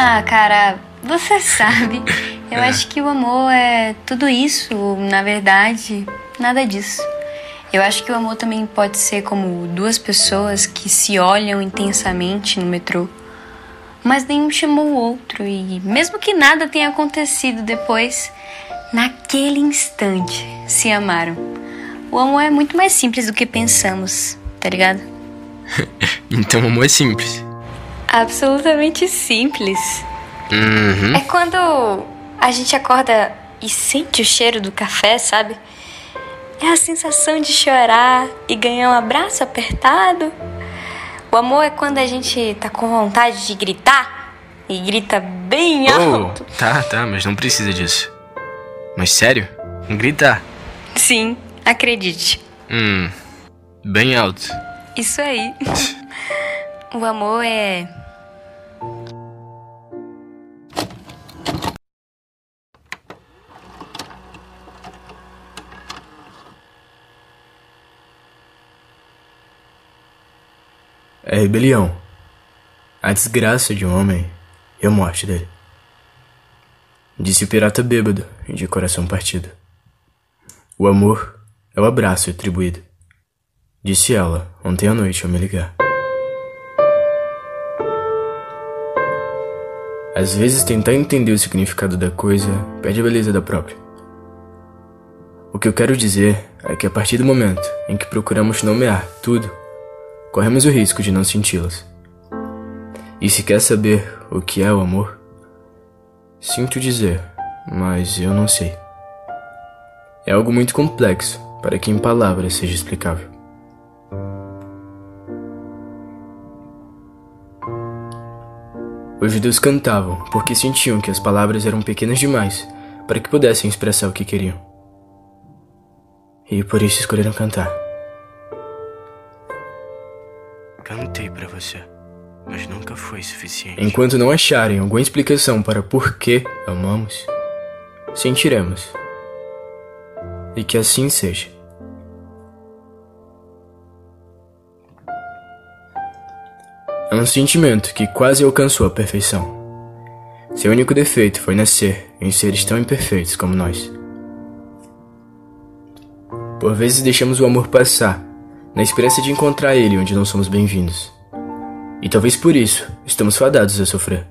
Ah, cara, você sabe. Eu É. acho que o amor é tudo isso, na verdade, nada disso. Eu acho que o amor também pode ser como duas pessoas que se olham intensamente no metrô, mas nenhum chamou o outro e mesmo que nada tenha acontecido depois, naquele instante se amaram. O amor é muito mais simples do que pensamos, tá ligado? Então amor é simples. Absolutamente simples. Uhum. É quando a gente acorda e sente o cheiro do café, sabe? É a sensação de chorar e ganhar um abraço apertado. O amor é quando a gente tá com vontade de gritar e grita bem Oh, alto. tá, tá, mas não precisa disso. Mas sério? Gritar. Sim, acredite. Hum. Bem alto. Isso aí. o amor é. É rebelião. A desgraça de um homem e a morte dele. Disse o pirata bêbado e de coração partido. O amor é o abraço retribuído. Disse ela ontem à noite ao me ligar. Às vezes tentar entender o significado da coisa perde a beleza da própria. O que eu quero dizer é que a partir do momento em que procuramos nomear tudo, corremos o risco de não senti-las. E se quer saber o que é o amor, sinto dizer, mas eu não sei. É algo muito complexo para que em palavras seja explicável. Os judeus cantavam porque sentiam que as palavras eram pequenas demais para que pudessem expressar o que queriam. E por isso escolheram cantar. Cantei pra você, mas nunca foi suficiente. Enquanto não acharem alguma explicação para por que amamos, sentiremos. E que assim seja. Um sentimento que quase alcançou a perfeição. Seu único defeito foi nascer em seres tão imperfeitos como nós. Por vezes deixamos o amor passar, na esperança de encontrar ele onde não somos bem-vindos. E talvez por isso estamos fadados a sofrer.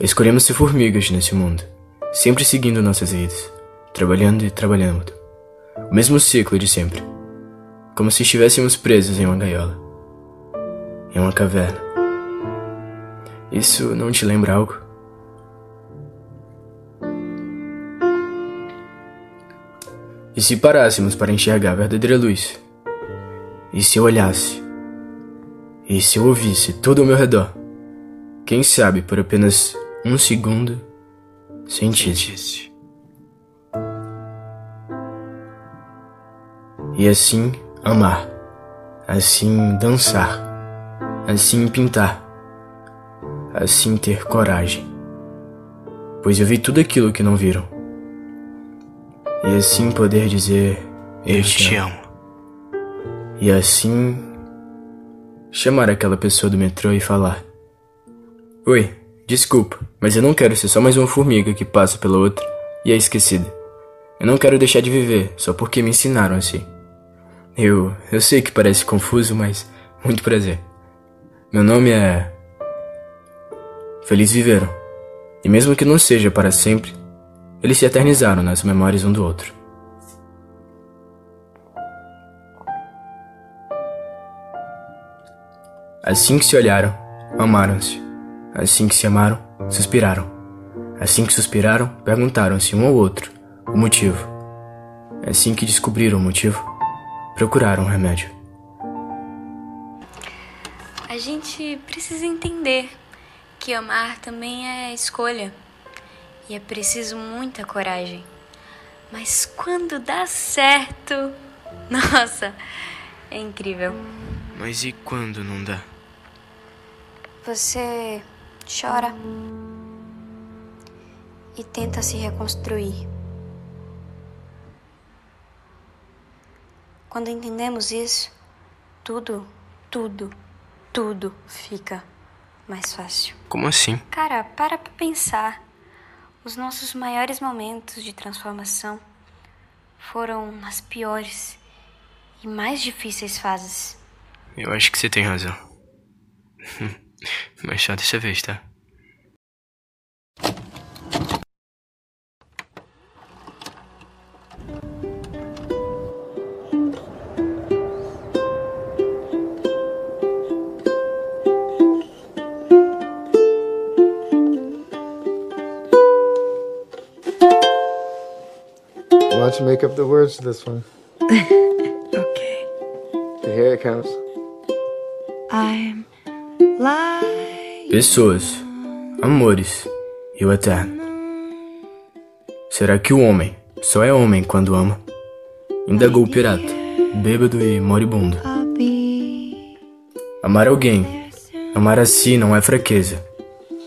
Escolhemos ser formigas nesse mundo, sempre seguindo nossas vidas, trabalhando e trabalhando. O mesmo ciclo de sempre. Como se estivéssemos presos em uma gaiola. Em uma caverna. Isso não te lembra algo? E se parássemos para enxergar a verdadeira luz? E se eu olhasse? E se eu ouvisse tudo ao meu redor? Quem sabe por apenas um segundo sentisse. Sentisse. E assim amar. Assim dançar. Assim pintar. Assim ter coragem. Pois eu vi tudo aquilo que não viram. E assim poder dizer: Eu te amo. E assim chamar aquela pessoa do metrô e falar: Oi, desculpa, mas eu não quero ser só mais uma formiga que passa pela outra e é esquecida. Eu não quero deixar de viver só porque me ensinaram assim. Eu, eu sei que parece confuso, mas muito prazer. Meu nome é. Feliz Viveram. E mesmo que não seja para sempre, eles se eternizaram nas memórias um do outro. Assim que se olharam, amaram-se. Assim que se amaram, suspiraram. Assim que suspiraram, perguntaram-se um ao outro o motivo. Assim que descobriram o motivo, procuraram um remédio. A gente precisa entender que amar também é escolha. E é preciso muita coragem. Mas quando dá certo, nossa, é incrível. Mas e quando não dá? Você chora e tenta se reconstruir. Quando entendemos isso, tudo, tudo, tudo fica mais fácil. Como assim? Cara, para pra pensar. Os nossos maiores momentos de transformação foram nas piores e mais difíceis fases. Eu acho que você tem razão. Mas só dessa vez, tá? Don't you make up the words to this one? Okay. Here it comes. I'm lying. Pessoas, amores e o eterno. Será que o homem só é homem quando ama? Indagou o pirata, bêbado e moribundo. Amar alguém, amar a si não é fraqueza,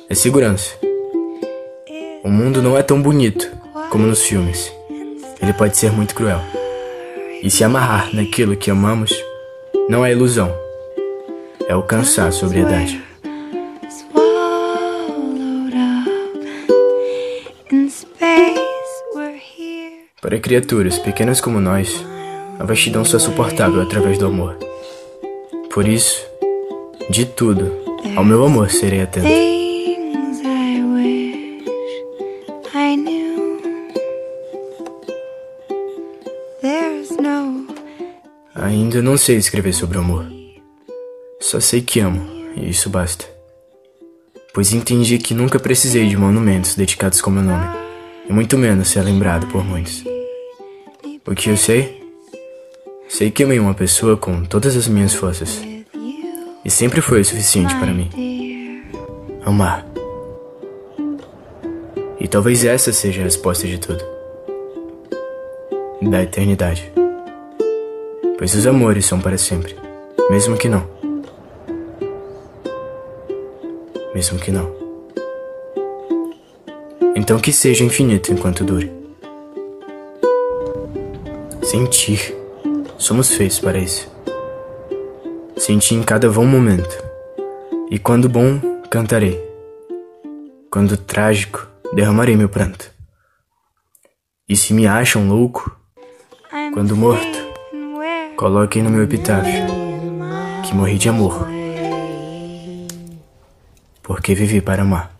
é segurança. O mundo não é tão bonito como nos filmes. Ele pode ser muito cruel. E se amarrar naquilo que amamos não é ilusão, é alcançar a sobriedade. Para criaturas pequenas como nós, a vastidão só é suportável através do amor. Por isso, de tudo, ao meu amor serei atento. Ainda não sei escrever sobre o amor. Só sei que amo, e isso basta. Pois entendi que nunca precisei de monumentos dedicados com meu nome, e muito menos ser lembrado por muitos. O que eu sei? Sei que amei uma pessoa com todas as minhas forças, e sempre foi o suficiente para mim. Amar. E talvez essa seja a resposta de tudo. Da eternidade. Pois os amores são para sempre, mesmo que não. Mesmo que não. Então que seja infinito enquanto dure. Sentir. Somos feitos para isso. Sentir em cada bom momento. E quando bom, cantarei. Quando trágico, derramarei meu pranto. E se me acham louco, quando morto, coloquem no meu epitáfio que morri de amor, porque vivi para amar.